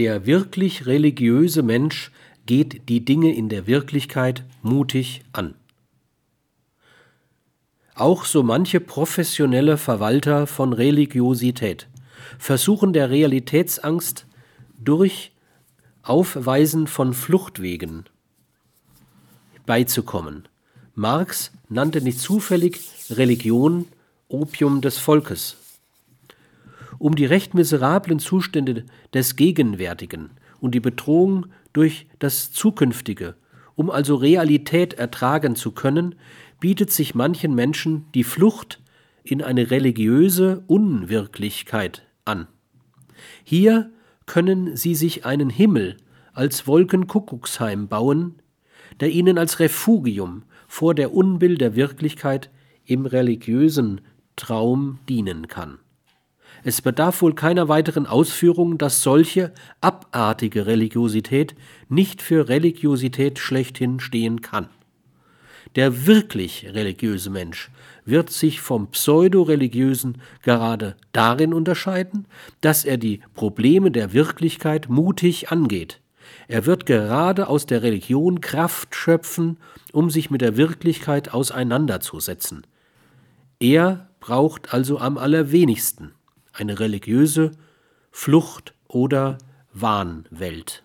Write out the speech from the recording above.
Der wirklich religiöse Mensch geht die Dinge in der Wirklichkeit mutig an. Auch so manche professionelle Verwalter von Religiosität versuchen der Realitätsangst durch Aufweisen von Fluchtwegen beizukommen. Marx nannte nicht zufällig Religion Opium des Volkes. Um die recht miserablen Zustände des Gegenwärtigen und die Bedrohung durch das Zukünftige, um also Realität ertragen zu können, bietet sich manchen Menschen die Flucht in eine religiöse Unwirklichkeit an. Hier können sie sich einen Himmel als Wolkenkuckucksheim bauen, der ihnen als Refugium vor der Unbill der Wirklichkeit im religiösen Traum dienen kann. Es bedarf wohl keiner weiteren Ausführung, dass solche abartige Religiosität nicht für Religiosität schlechthin stehen kann. Der wirklich religiöse Mensch wird sich vom pseudoreligiösen gerade darin unterscheiden, dass er die Probleme der Wirklichkeit mutig angeht. Er wird gerade aus der Religion Kraft schöpfen, um sich mit der Wirklichkeit auseinanderzusetzen. Er braucht also am allerwenigsten eine religiöse Flucht oder Wahnwelt.